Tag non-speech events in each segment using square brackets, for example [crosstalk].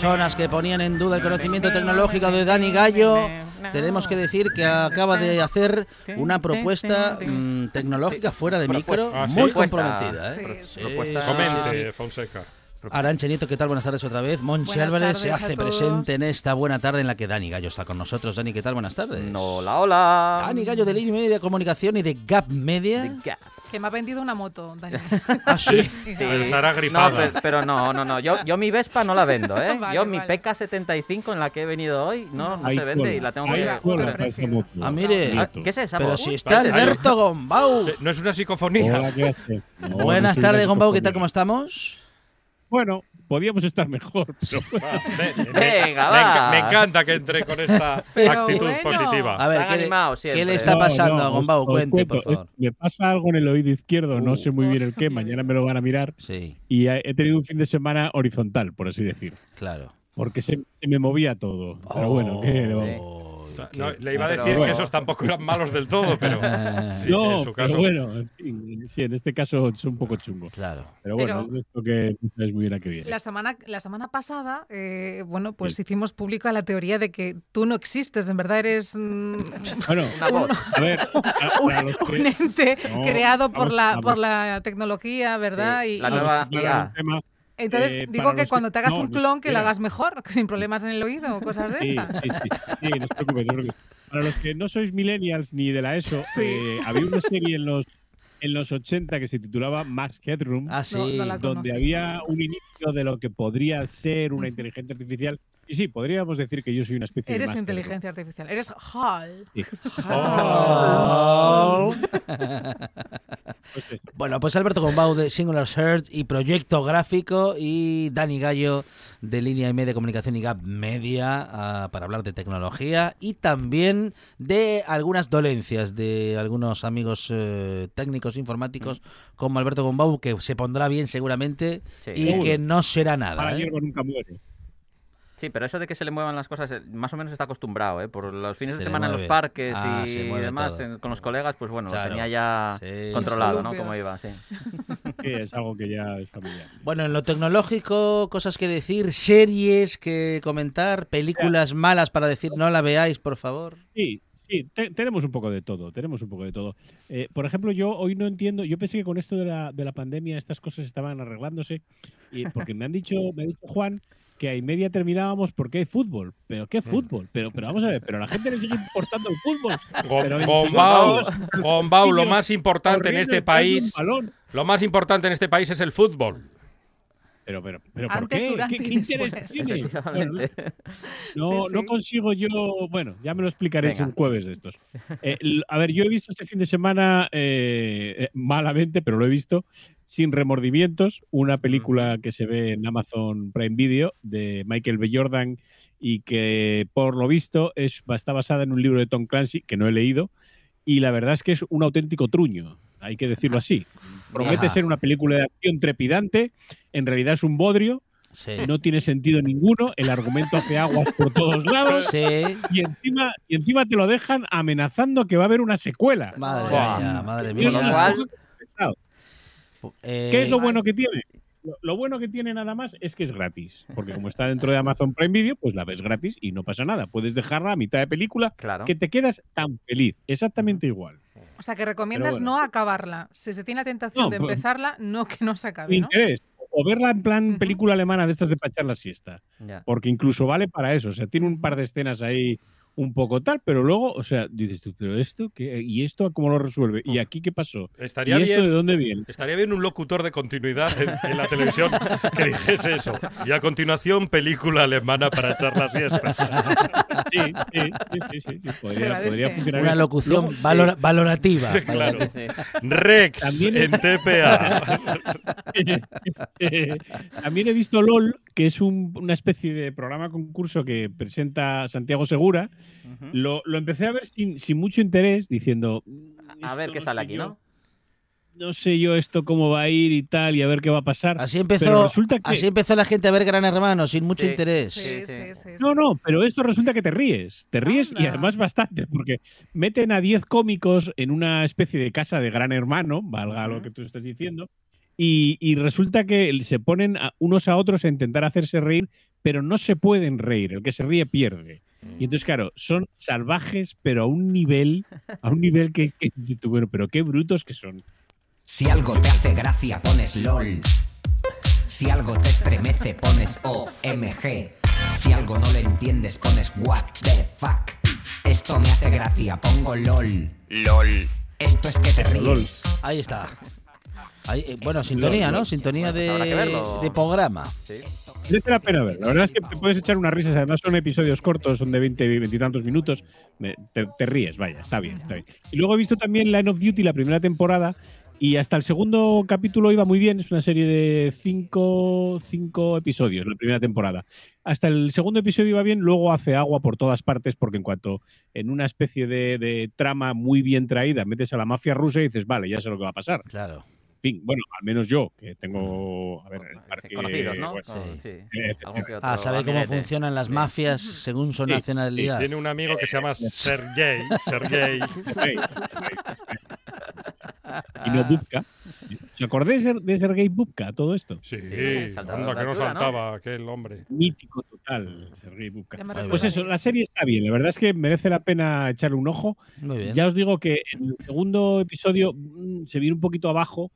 Personas que ponían en duda el conocimiento tecnológico de Dani Gallo, tenemos que decir que acaba de hacer una propuesta mm, tecnológica fuera de micro Ah, sí. muy comprometida. ¿eh? Sí, Comente. Fonseca. Arancha Nieto, ¿qué tal? Buenas tardes otra vez. Monchi Buenas Álvarez se hace presente en esta buena tarde en la que Dani Gallo está con nosotros. Dani, ¿qué tal? Buenas tardes. Hola, hola. Dani Gallo de Línea Media de Comunicación y de Gap Media. Que me ha vendido una moto, Dani. [laughs] Ah, [laughs] sí. Sí. Pero estará gripada. No, pero, pero no, no, no. Yo, yo mi Vespa no la vendo, ¿eh? [laughs] Vale, yo mi vale. PK75 en la que he venido hoy no, no se vende cola, y la tengo que cola. Ah, mire. Ah, ¿Qué es esa? Pero si está Parece- Alberto Gombau. Eh, No es una psicofonía. Hola, ¿qué hace? No, no Buenas tardes, Gombau. ¿Qué tal? ¿Cómo estamos? Bueno, podíamos estar mejor, pero [laughs] Va, me- me- Venga, me, va. enca- me encanta que entre con esta [laughs] Pero actitud bueno. positiva. A ver, ¿qué, le- qué está pasando no, a os Cuente, cuento, por favor. es- me pasa algo en el oído izquierdo, no Uh. sé muy bien el qué, mañana me lo van a mirar Sí, y he tenido un fin de semana horizontal, por así decir, claro. porque se, se me movía todo. Pero bueno, ¿qué le No, le iba a decir bueno. que esos tampoco eran malos del todo, pero [laughs] sí, no, en su pero caso. bueno, en fin, sí, en este caso es un poco chungo. Claro. Pero bueno, Pero- es de esto que sabes muy bien a qué viene. La semana, la semana pasada, eh, bueno, pues hicimos pública la teoría de que tú no existes, en verdad eres mm, [laughs] Bueno, [laughs] Una voz. a ver, a- un, los que- un ente No, creado por vamos- la, por la tecnología, ¿verdad? Sí, Y- la y- nueva a entonces eh, digo que cuando te hagas no, un clon, que lo hagas mejor, [laughs] sin problemas en el oído o cosas de Sí, estas. sí, sí, sí, no os preocupéis, no os preocupéis. Para los que no sois millennials ni de la ESO, eh, había una serie en los en los 80 que se titulaba Max Headroom, Ah, sí. no la donde había un inicio de lo que podría ser una inteligencia artificial. Y sí, podríamos decir que yo soy una especie de Eres Max Headroom. inteligencia artificial, eres HAL. Sí. Oh. Pues. Bueno, pues Alberto Gombau de Singular Search y Proyecto Gráfico y Dani Gallo de Línea y Media Comunicación y Gap Media ah, para hablar de tecnología y también de algunas dolencias de algunos amigos eh, técnicos informáticos como Alberto Gombau que se pondrá bien seguramente Sí. y que no será nada. Para ¿eh? nunca muere. Sí, pero eso de que se le muevan las cosas, eh, más o menos está acostumbrado, ¿eh? Por los fines Se de semana en los parques Ah, y demás, en- con los colegas, pues bueno, Claro. lo tenía ya Sí. controlado, ¿no? Cómo iba, sí. [laughs] Sí, es algo que ya es familiar. Bueno, en lo tecnológico, cosas que decir, series que comentar, películas malas para decir no la veáis, por favor. Sí, sí, te- tenemos un poco de todo, tenemos un poco de todo. Eh, por ejemplo, yo hoy no entiendo, yo pensé que con esto de la, de la pandemia estas cosas estaban arreglándose, y porque me han dicho, me ha dicho Juan que a y media terminábamos porque hay fútbol. ¿Pero qué fútbol? Pero, pero vamos a ver, pero a la gente le sigue importando el fútbol. [laughs] Go- Pero 22 Gombau, años Gombau, lo más importante en este país, lo más importante en este país es el fútbol. Pero, pero, pero ¿por Antes, qué? ¿Qué, qué interés tiene? No, Sí, no consigo yo. Bueno, ya me lo explicaréis Venga. un jueves de estos. Eh, a ver, yo he visto este fin de semana eh, eh, malamente, pero lo he visto sin remordimientos. Una película que se ve en Amazon Prime Video de Michael B. Jordan y que, por lo visto, es, está basada en un libro de Tom Clancy que no he leído. Y la verdad es que es un auténtico truño, hay que decirlo así. Promete Ajá. ser una película de acción trepidante, en realidad es un bodrio, Sí. no tiene sentido ninguno, el argumento hace aguas por todos lados Sí. y encima, y encima te lo dejan amenazando que va a haber una secuela. Madre mía, madre mía. Eh, ¿Qué es lo bueno que tiene? Lo, lo bueno que tiene nada más es que es gratis, porque como está dentro de Amazon Prime Video, pues la ves gratis y no pasa nada. Puedes dejarla a mitad de película Claro. que te quedas tan feliz, exactamente igual. O sea, que recomiendas bueno. no acabarla. Si se tiene la tentación No, de pues- empezarla, no que no se acabe, ¿no? interés, o verla en plan película alemana de estas de pachar la siesta, Ya. porque incluso vale para eso, o sea, tiene un par de escenas ahí un poco tal, pero luego, o sea, dices tú, pero esto, qué? ¿y esto cómo lo resuelve? ¿Y aquí qué pasó? Estaría ¿Y esto de bien, dónde viene? estaría bien un locutor de continuidad en, en la televisión [laughs] que dijese eso. Y a continuación, película alemana para echar la siesta. Sí, sí, sí, sí, sí, sí, Podría, podría funcionar Una bien. locución valora- valorativa. [laughs] Claro. Sí. Rex También- en TPA. eh, [laughs] también he visto LOL, que es un- una especie de programa concurso que presenta Santiago Segura. Lo, lo empecé a ver sin, sin mucho interés, diciendo. "Mm, A ver qué no sale aquí, yo, ¿no? No sé yo esto cómo va a ir y tal, y a ver qué va a pasar. Así Pero empezó, resulta que- así empezó la gente a ver Gran Hermano, sin mucho Sí. interés. Sí, Sí, sí, sí. sí, sí. No, no, pero esto resulta que te ríes. Te ríes y además bastante, porque meten a 10 cómicos en una especie de casa de gran hermano, valga lo que tú estás diciendo, y, y resulta que se ponen a- unos a otros a intentar hacerse reír, pero no se pueden reír. El que se ríe pierde. Y entonces, claro, son salvajes, pero a un nivel, a un nivel que, que bueno, pero qué brutos que son. Si algo te hace gracia, pones LOL. Si algo te estremece, pones OMG. Si algo no lo entiendes, pones What the fuck. Esto me hace gracia, pongo LOL. LOL. Esto es que te ríes. Ahí está. Ahí, eh, bueno, sintonía, ¿no? Sintonía de, programa. Sí. Merece la pena ver. La verdad es que te puedes echar unas risas. Además, son episodios cortos, son de 20, 20 y tantos minutos. Me- te, te ríes, vaya, está bien, está bien. Y luego he visto también Line of Duty, la primera temporada. Y hasta el segundo capítulo iba muy bien. Es una serie de cinco, cinco episodios, la primera temporada. Hasta el segundo episodio iba bien, luego hace agua por todas partes, porque en cuanto en una especie de, de trama muy bien traída metes a la mafia rusa y dices, vale, ya sé lo que va a pasar. Claro. En fin, bueno, al menos yo, que tengo. A ver, el parque. Conocidos, ¿no? sí. sí. Eh, Algún que otro Ah, sabe cómo funcionan las Sí. mafias según su Sí, Y nacionalidad. tiene un amigo que se llama Sergei. Sergei. [laughs] Sergei. y no Bubka. ¿Os acordáis de Sergei Bubka, todo esto? Sí, saltaba de que no altura, ¿no? saltaba aquel hombre. Mítico total, Sergei Bubka. Pues eso, la serie está bien. La verdad es que merece la pena echarle un ojo. Muy bien. Ya os digo que en el segundo episodio mm, se viene un poquito abajo,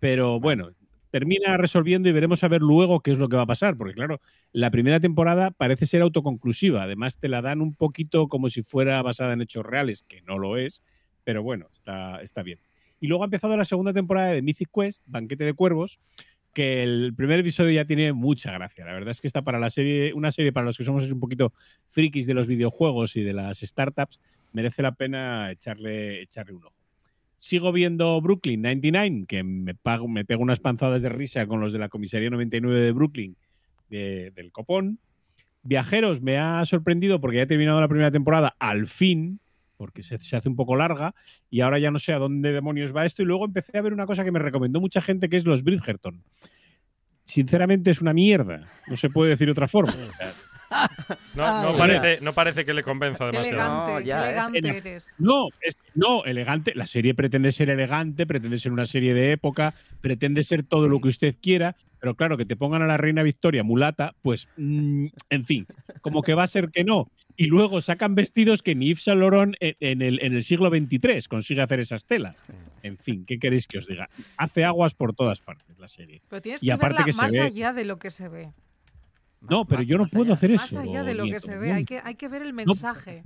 pero bueno, termina resolviendo y veremos a ver luego qué es lo que va a pasar, porque claro, la primera temporada parece ser autoconclusiva, además te la dan un poquito como si fuera basada en hechos reales, que no lo es, pero bueno, está, está bien. Y luego ha empezado la segunda temporada de Mythic Quest, Banquete de Cuervos, que el primer episodio ya tiene mucha gracia. La verdad es que está para la serie, una serie para los que somos un poquito frikis de los videojuegos y de las startups, merece la pena echarle, echarle un ojo. Sigo viendo Brooklyn 99, que me, pego unas panzadas de risa con los de la comisaría 99 de Brooklyn de- del Copón. Viajeros me ha sorprendido porque ya he terminado la primera temporada al fin, porque se, se hace un poco larga y ahora ya no sé a dónde demonios va esto. Y luego empecé a ver una cosa que me recomendó mucha gente que es los Bridgerton. Sinceramente es una mierda, no se puede decir de otra forma. [laughs] [laughs] No, parece, no parece que le convenza Qué demasiado. elegante, No, ya, ¿eh? elegante eres. No, es, no, elegante. La serie pretende ser elegante, pretende ser una serie de época, pretende ser todo lo que usted quiera, pero claro, que te pongan a la reina Victoria mulata, pues, mm, en fin, como que va a ser que no. Y luego sacan vestidos que ni Yves Saint Laurent en, en el, en el siglo XXIII consigue hacer esas telas. En fin, ¿qué queréis que os diga? Hace aguas por todas partes la serie. Pero tienes Y que aparte verla que se más ve- allá de lo que se ve. No, pero Más- yo no más puedo allá. hacer Más eso. allá de lo que se ve, hay que, hay que ver el mensaje.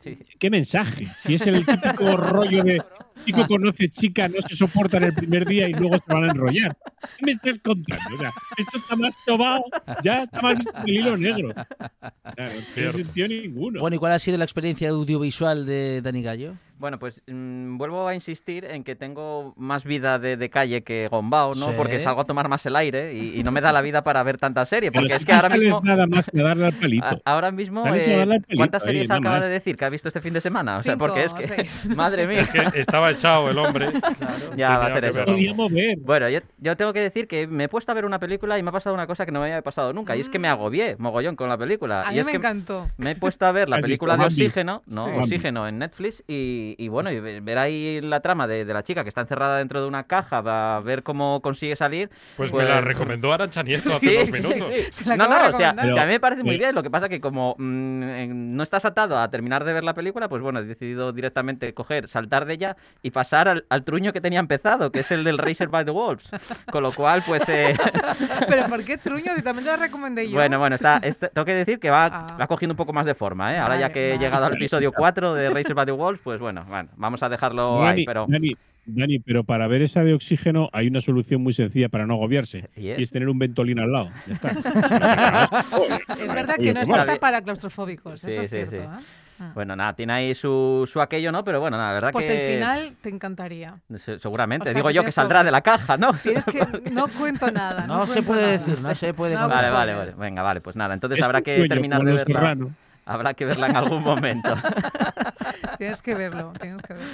Sí. ¿Qué mensaje? Si es el típico [laughs] rollo de chico conoce chica, no se soportan el primer día y luego se van a enrollar. ¿Qué me estás contando? O sea, esto está más tomado, ya está más visto que el hilo negro. Claro, no sentido ninguno. Bueno, ¿y cuál ha sido la experiencia audiovisual de Dani Gallo? Bueno, pues mm, vuelvo a insistir en que tengo más vida de, de calle que Gombao, ¿no? Sí. Porque salgo a tomar más el aire y, y no me da la vida para ver tanta serie. Pero Porque es que no ahora mismo... nada más que darle al palito. a- ahora mismo, eh, ¿cuántas series nada acaba más. de decir que ha visto este fin de semana? O sea, Cinco porque es que... seis, no [laughs] Madre sé. mía. Es que estaba echado el hombre. [laughs] Ya va a ser eso. Bueno, yo, yo tengo que decir que me he puesto a ver una película y me ha pasado una cosa que no me había pasado nunca. Y es que me agobié mogollón con la película. A y mí es me que encantó. me he puesto a ver la ¿Has visto película de? Oxígeno, no, Sí. Oxígeno en Netflix y, y bueno, y ver ahí la trama de, de la chica que está encerrada dentro de una caja, va a ver cómo consigue salir. Pues Pues- me la recomendó Arancha Nieto hace [laughs] Sí, dos minutos. sí. No, no, o sea, recomendar. o sea, a mí me parece muy Pero- bien. Lo que pasa que como mm, eh, no estás atado a terminar de ver la película, pues bueno, he decidido directamente coger, saltar de ella y pasar al, al truño que tenía empezado, que es el del Racer by the Wolves. Con lo cual, pues... eh, [laughs] Pero ¿por qué truño? Si también te la recomendé yo. Bueno, bueno, está, este- tengo que decir que va, Ah. va cogiendo un poco más de forma, ¿eh? Ahora ya Vale, que he llegado al [laughs] episodio 4 de Racer by the Wolves, pues bueno, bueno, vamos a dejarlo ahí, pero... Dani, pero para ver esa de oxígeno hay una solución muy sencilla para no agobiarse. ¿Y Y es? tener un ventolín al lado. Ya está. [laughs] Es verdad que no es apta para claustrofóbicos, Sí, eso es sí, cierto. sí. ¿eh? Ah. Bueno, nada, tiene ahí su, su aquello, ¿no? Pero bueno, nada, la verdad Pues que... el final te encantaría. se- Seguramente, O sea, digo que yo que saldrá de la caja, ¿no? Tienes que. [laughs] No cuento nada. No, se cuento puede nada. decir, no se puede No. Vale, pues, vale, vale. Venga, vale, pues nada, entonces Es habrá que terminar de verla. Serrano. Habrá que verla en algún momento. [laughs] Tienes que verlo, tienes que verlo.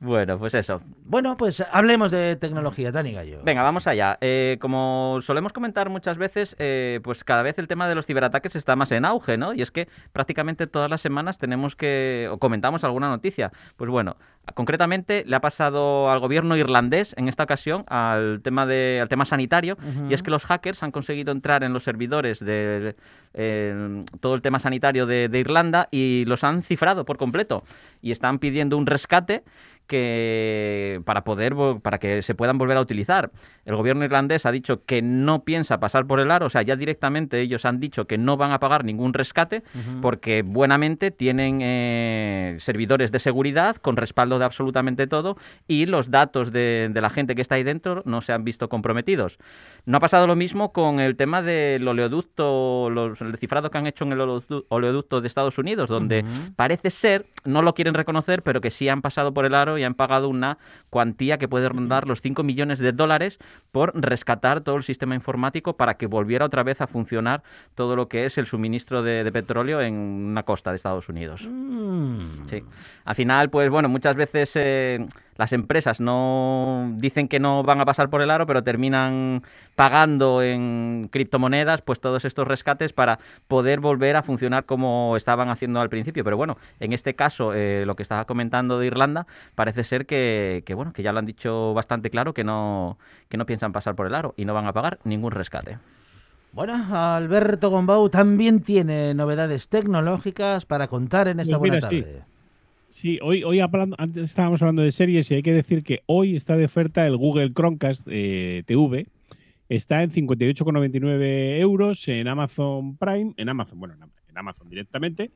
bueno, pues eso. Bueno, pues hablemos de tecnología, Dani Gallo. Venga, vamos allá. Eh, como solemos comentar muchas veces, eh, pues cada vez el tema de los ciberataques está más en auge, ¿no? Y es que prácticamente todas las semanas tenemos que, o comentamos alguna noticia. Pues bueno, concretamente le ha pasado al gobierno irlandés, en esta ocasión, al tema, de, al tema sanitario, y es que los hackers han conseguido entrar en los servidores de eh, todo el tema sanitario de, de Irlanda y los han cifrado por completo. Y están pidiendo un rescate que para poder para que se puedan volver a utilizar. El gobierno irlandés ha dicho que no piensa pasar por el aro, o sea, ya directamente ellos han dicho que no van a pagar ningún rescate porque buenamente tienen eh, servidores de seguridad con respaldo de absolutamente todo y los datos de, de la gente que está ahí dentro no se han visto comprometidos. No ha pasado lo mismo con el tema del oleoducto, los, el cifrado que han hecho en el oleodu- oleoducto de Estados Unidos, donde parece ser, no lo quieren reconocer, pero que sí han pasado por el aro y han pagado una cuantía que puede rondar los 5 millones de dólares por rescatar todo el sistema informático para que volviera otra vez a funcionar todo lo que es el suministro de, de petróleo en una costa de Estados Unidos. Mm. Sí. Al final, pues bueno, muchas veces eh, las empresas no dicen que no van a pasar por el aro, pero terminan pagando en criptomonedas pues todos estos rescates para poder volver a funcionar como estaban haciendo al principio. Pero bueno, en este caso, eh, lo que estaba comentando de Irlanda, parece ser que, que, bueno, que ya lo han dicho bastante claro que no, que no piensan pasar por el aro y no van a pagar ningún rescate. Bueno, Alberto Gombau también tiene novedades tecnológicas para contar en esta Pues buena sí. Sí, hoy, hoy hablando, antes estábamos hablando de series y hay que decir que hoy está de oferta el Google Chromecast eh, TV. Está en 58,99 euros en Amazon Prime, en Amazon, bueno, en Am- en Amazon directamente,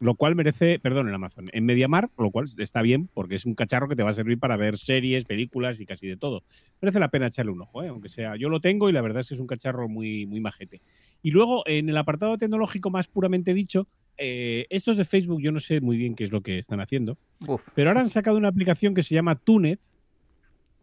lo cual merece, perdón, en Amazon, en MediaMark, lo cual está bien porque es un cacharro que te va a servir para ver series, películas y casi de todo. Merece la pena echarle un ojo, ¿eh? aunque sea, yo lo tengo y la verdad es que es un cacharro muy, muy majete. Y luego, en el apartado tecnológico más puramente dicho, eh, estos de Facebook, yo no sé muy bien qué es lo que están haciendo, Uf, pero ahora han sacado una aplicación que se llama Tunet,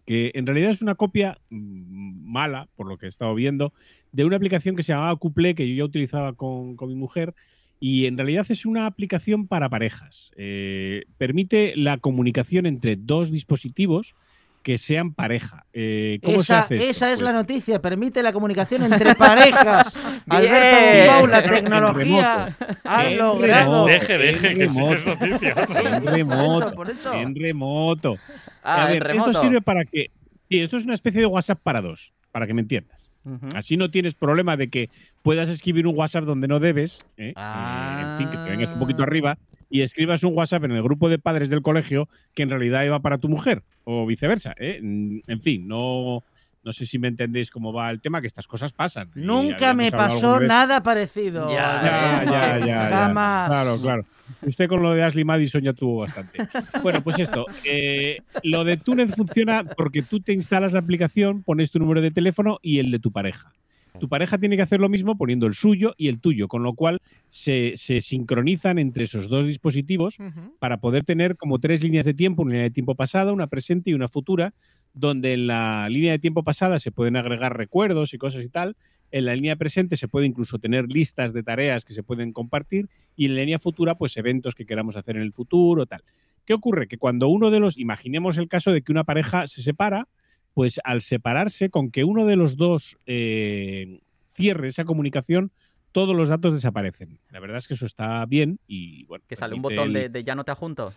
que en realidad es una copia mm, mala, por lo que he estado viendo, de una aplicación que se llamaba Couplé, que yo ya utilizaba con, con mi mujer, y en realidad es una aplicación para parejas. Eh, permite la comunicación entre dos dispositivos que sean pareja. Eh, ¿Cómo se esa hace esto? esa es Pues- la noticia, permite la comunicación entre parejas. [laughs] Alberto la tecnología ha logrado. remoto. Deje, deje, En que sí que es remoto. noticia. [laughs] En remoto. por hecho. En remoto. Ah, a en ver, remoto. esto sirve para que. Sí, esto es una especie de WhatsApp para dos, para que me entiendas. Así no tienes problema de que puedas escribir un WhatsApp donde no debes, ¿eh? Ah. Eh, en fin, que te vengas un poquito arriba y escribas un WhatsApp en el grupo de padres del colegio que en realidad iba para tu mujer o viceversa. ¿eh? Mm, En fin, no, No sé si me entendéis cómo va el tema, que estas cosas pasan. Nunca me pasó nada parecido. Ya, Ya, ya, ya, ya. Jamás. Claro, claro. Usted con lo de Ashley Madison ya tuvo bastante. Bueno, pues esto. eh, lo de Túnez funciona porque tú te instalas la aplicación, pones tu número de teléfono y el de tu pareja. Tu pareja tiene que hacer lo mismo poniendo el suyo y el tuyo, con lo cual se, se sincronizan entre esos dos dispositivos para poder tener como tres líneas de tiempo, una línea de tiempo pasada, una presente y una futura, donde en la línea de tiempo pasada se pueden agregar recuerdos y cosas y tal, en la línea presente se puede incluso tener listas de tareas que se pueden compartir y en la línea futura pues eventos que queramos hacer en el futuro, tal. ¿Qué ocurre? Que cuando uno de los, imaginemos el caso de que una pareja se separa, pues al separarse, con que uno de los dos eh, cierre esa comunicación, todos los datos desaparecen. La verdad es que eso está bien y bueno. Que sale un botón el- de, de ya no te adjunto.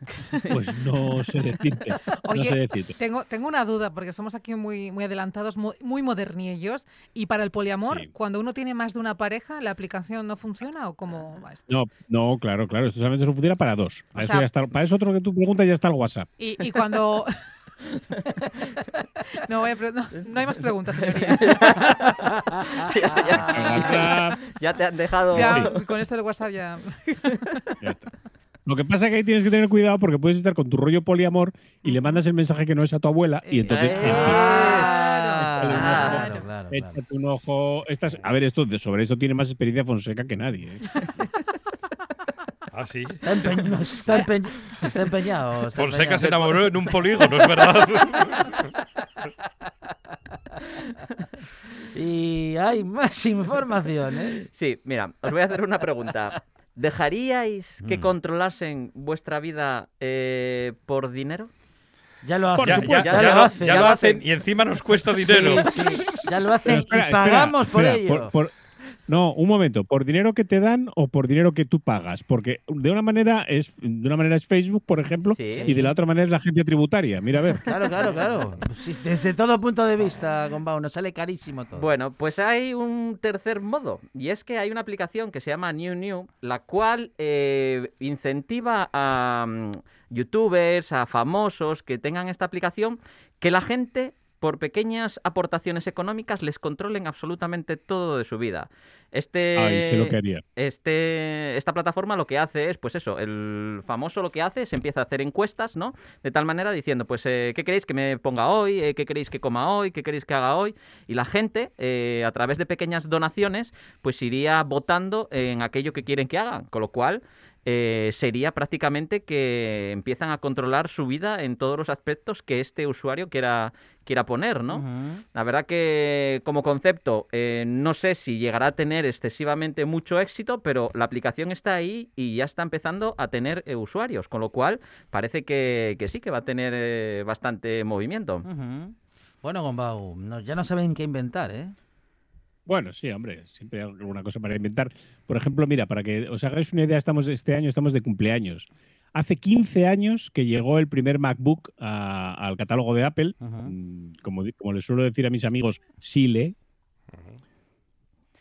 [laughs] pues no sé decirte. no Oye, sé decirte. Tengo, tengo una duda, porque somos aquí muy, muy adelantados, muy, muy modernillos. Y para el poliamor, Sí. cuando uno tiene más de una pareja, ¿la aplicación no funciona o cómo va esto? No, no, claro, claro. Esto solamente solo funciona para dos. Para, O eso, sea- ya está, para eso otro que tú preguntas ya está el WhatsApp. Y, y cuando... [laughs] [laughs] no, voy a pre- no, no hay más preguntas, señoría. [laughs] Ya te han dejado. Ya, con esto del WhatsApp ya... [laughs] ya está. Lo que pasa es que ahí tienes que tener cuidado porque puedes estar con tu rollo poliamor y le mandas el mensaje que no es a tu abuela y entonces Eh, Claro, Claro, claro. claro, claro. échate un ojo. Estas, a ver, esto de- sobre esto tiene más experiencia Fonseca que nadie. ¿eh? Ah, sí. Está, empe- no, está empe- está empeñado. está Fonseca se enamoró en un polígono, es verdad. [laughs] Y hay más informaciones. Sí, mira, os voy a hacer una pregunta. ¿Dejaríais que Mm. controlasen vuestra vida eh, por dinero? Ya lo hacen. Ya, supuesto. ya- ya ya lo lo, hacen, ya ya lo lo hacen hacen. y encima nos cuesta dinero. Sí, sí, ya lo hacen espera, y espera, pagamos por espera, ello. por- no, un momento. ¿Por dinero que te dan o por dinero que tú pagas? Porque de una manera es, de una manera es Facebook, por ejemplo, Sí. y de la otra manera es la agencia tributaria. Mira, a ver. Claro, claro, claro. [laughs] Sí, desde todo punto de vista, Gombao, nos sale carísimo todo. Bueno, pues hay un tercer modo, y es que hay una aplicación que se llama New New, la cual eh, incentiva a mm, youtubers, a famosos que tengan esta aplicación, que la gente, por pequeñas aportaciones económicas, les controlen absolutamente todo de su vida. Este, Ay, lo que haría. este, esta plataforma lo que hace es, pues eso, el famoso lo que hace es empieza a hacer encuestas, ¿no? De tal manera diciendo, pues, eh, ¿qué queréis que me ponga hoy? Eh, ¿Qué queréis que coma hoy? ¿Qué queréis que haga hoy? Y la gente, eh, a través de pequeñas donaciones, pues iría votando en aquello que quieren que hagan. Con lo cual, eh, sería prácticamente que empiezan a controlar su vida en todos los aspectos que este usuario quiera, quiera poner, ¿no? La verdad que como concepto eh, no sé si llegará a tener excesivamente mucho éxito, pero la aplicación está ahí y ya está empezando a tener eh, usuarios, con lo cual parece que, que sí que va a tener bastante movimiento. Bueno, Gombao, no- ya no saben qué inventar, ¿eh? Bueno, sí, hombre, siempre hay alguna cosa para inventar. Por ejemplo, mira, para que os hagáis una idea, estamos este año estamos de cumpleaños. Hace 15 años que llegó el primer MacBook a- al catálogo de Apple. Mm, Como, como les suelo decir a mis amigos, sí le,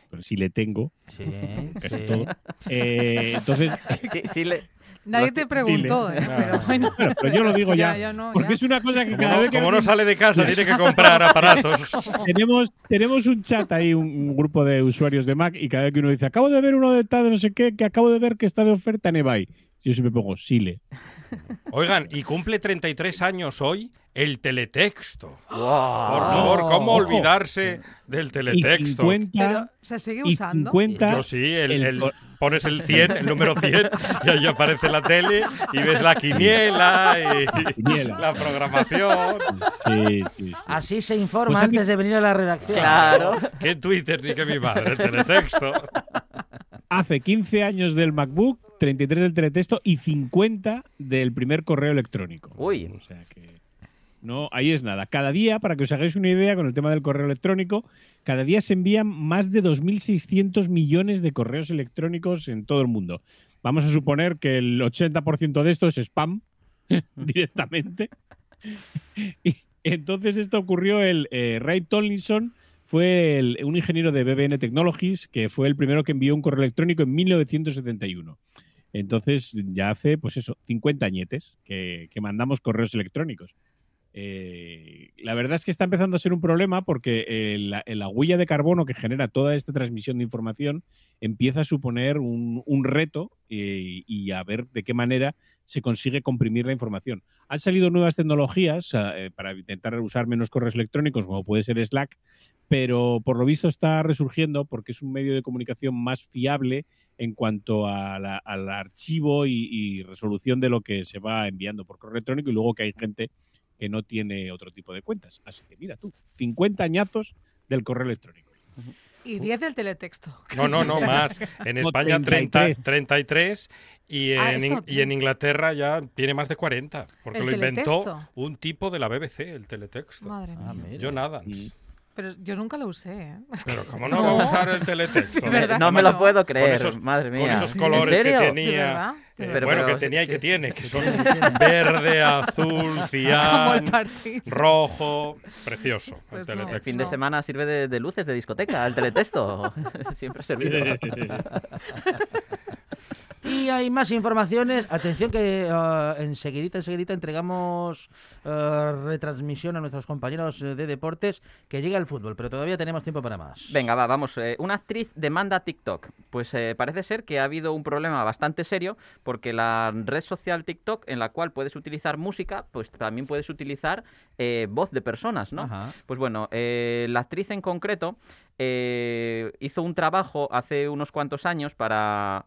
pero sí le tengo, Sí, [laughs] casi sí. todo. Eh, entonces, [laughs] Sí, sí le- Nadie te preguntó, ¿eh? pero bueno. bueno, pero yo lo digo ya, [laughs] Ya, ya no, porque ya. es una cosa que Como cada no, vez que como no sale de casa, tiene que comprar aparatos. [laughs] tenemos, tenemos un chat ahí, un, un grupo de usuarios de Mac, y cada vez que uno dice, acabo de ver uno de tal, de no sé qué, que acabo de ver que está de oferta en eBay. Yo siempre pongo Sile. Oigan, y cumple 33 años hoy el teletexto. Por ¡Guau! favor, ¿cómo Ojo. olvidarse del Y teletexto? 50, Pero se sigue y usando. 50 Yo sí, el, el el- co- pones el 100, el número 100, y ahí aparece la tele y ves la quiniela y Quiniela. la programación. Sí, sí, sí. Así se informa Pues antes de venir a la redacción. Claro. ¿Qué Twitter ni que mi madre? El teletexto. Hace 15 años del MacBook, 33 del teletexto y 50 del primer correo electrónico. Uy. O sea que. No, ahí es nada. Cada día, para que os hagáis una idea con el tema del correo electrónico, cada día se envían más de 2.600 millones de correos electrónicos en todo el mundo. Vamos a suponer que el 80% de esto es spam [laughs] directamente. Y entonces esto ocurrió el eh, Ray Tomlinson fue un ingeniero de BBN Technologies que fue el primero que envió un correo electrónico en 1971. Entonces ya hace, pues eso, 50 añetes que mandamos correos electrónicos. Eh, la verdad es que está empezando a ser un problema porque eh, la, la huella de carbono que genera toda esta transmisión de información empieza a suponer un, reto eh, y a ver de qué manera se consigue comprimir la información. Han salido nuevas tecnologías eh, para intentar usar menos correos electrónicos, como puede ser Slack, pero por lo visto está resurgiendo porque es un medio de comunicación más fiable en cuanto al archivo y resolución de lo que se va enviando por correo electrónico y luego que hay gente que no tiene otro tipo de cuentas. Así que mira tú, 50 añazos del correo electrónico. Y 10 del teletexto. [laughs] No, no, no, más. En España 30, 33. 33 y Ah, en, y en Inglaterra ya tiene más de 40, porque ¿El lo inventó teletexto? un tipo de la BBC, el teletexto. Madre Ah, mía. John Adams. Mm. Pero yo nunca lo usé, ¿eh? [laughs] Pero ¿cómo no, va a usar el teletexto? ¿De verdad? No me No. lo puedo creer, esos- madre mía. Con esos ¿En colores que tenía. eh? Pero- bueno, pero- que tenía y que sí. tiene, que son [laughs] verde, azul, [laughs] cian, rojo. Precioso, el Pues no. El teletexto. fin de No. semana sirve de, de luces de discoteca, el teletexto. Siempre ha servido. Y hay más informaciones. Atención que eh, enseguidita, enseguidita entregamos eh, retransmisión a nuestros compañeros eh, de deportes que llega el fútbol, pero todavía tenemos tiempo para más. Venga, va, vamos. eh, una actriz demanda TikTok. Pues eh, parece ser que ha habido un problema bastante serio porque la red social TikTok en la cual puedes utilizar música, pues también puedes utilizar eh, voz de personas, ¿no? Ajá. Pues bueno, eh, la actriz en concreto eh, hizo un trabajo hace unos cuantos años para,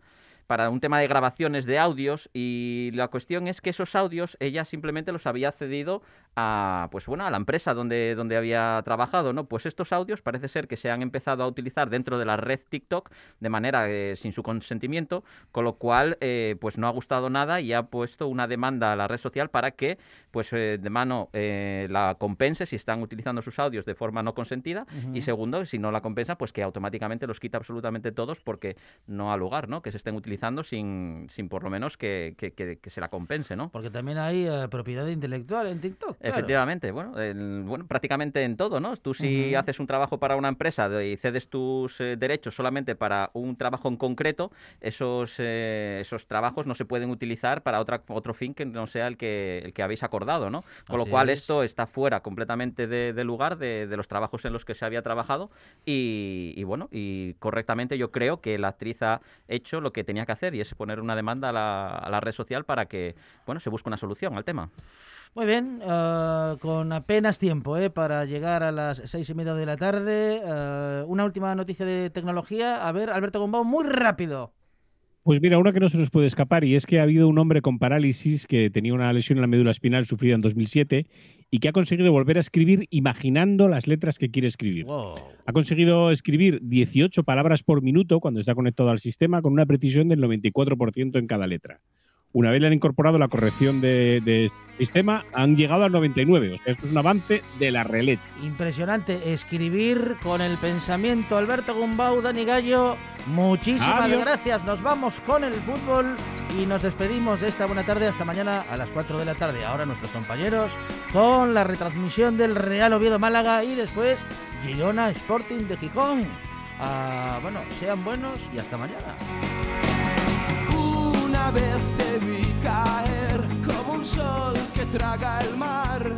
para un tema de grabaciones de audios y la cuestión es que esos audios ella simplemente los había cedido a pues bueno a la empresa donde, donde había trabajado no pues estos audios parece ser que se han empezado a utilizar dentro de la red TikTok de manera eh, sin su consentimiento con lo cual eh, pues no ha gustado nada y ha puesto una demanda a la red social para que pues eh, de mano eh, la compense si están utilizando sus audios de forma no consentida y segundo si no la compensa pues que automáticamente los quita absolutamente todos porque no ha lugar no que se estén utilizando sin, sin por lo menos que, que- que- que se la compense no Porque también hay eh, propiedad intelectual en TikTok. claro. Efectivamente, bueno, el- bueno, prácticamente en todo, ¿no? Tú si haces un trabajo para una empresa y cedes tus eh, derechos solamente para un trabajo en concreto, esos, eh, esos trabajos no se pueden utilizar para otra, otro fin que no sea el que, el que habéis acordado, ¿no? Con lo cual es. esto está fuera completamente de, de lugar de, de los trabajos en los que se había trabajado y, y, bueno, y correctamente yo creo que la actriz ha hecho lo que tenía que hacer y es poner una demanda a la, a la red social para que, bueno, se busque una solución al tema. Muy bien, eh, con apenas tiempo eh, para llegar a las seis y media de la tarde. eh, una última noticia de tecnología. A ver, Alberto Gombao, muy rápido. Pues mira, una que no se nos puede escapar y es que ha habido un hombre con parálisis que tenía una lesión en la médula espinal sufrida en 2007 y que ha conseguido volver a escribir imaginando las letras que quiere escribir. Wow. Ha conseguido escribir 18 palabras por minuto cuando está conectado al sistema con una precisión del 94% en cada letra. Una vez le han incorporado la corrección de, de sistema, han llegado al 99. O sea, esto es un avance de la relete. Impresionante escribir con el pensamiento. Alberto Gumbau, Dani Gallo, muchísimas Adiós. gracias. Nos vamos con el fútbol y nos despedimos de esta buena tarde hasta mañana a las 4 de la tarde. Ahora nuestros compañeros con la retransmisión del Real Oviedo Málaga y después Girona Sporting de Gijón. Ah, bueno, sean buenos y hasta mañana vez te vi caer como un sol que traga el mar.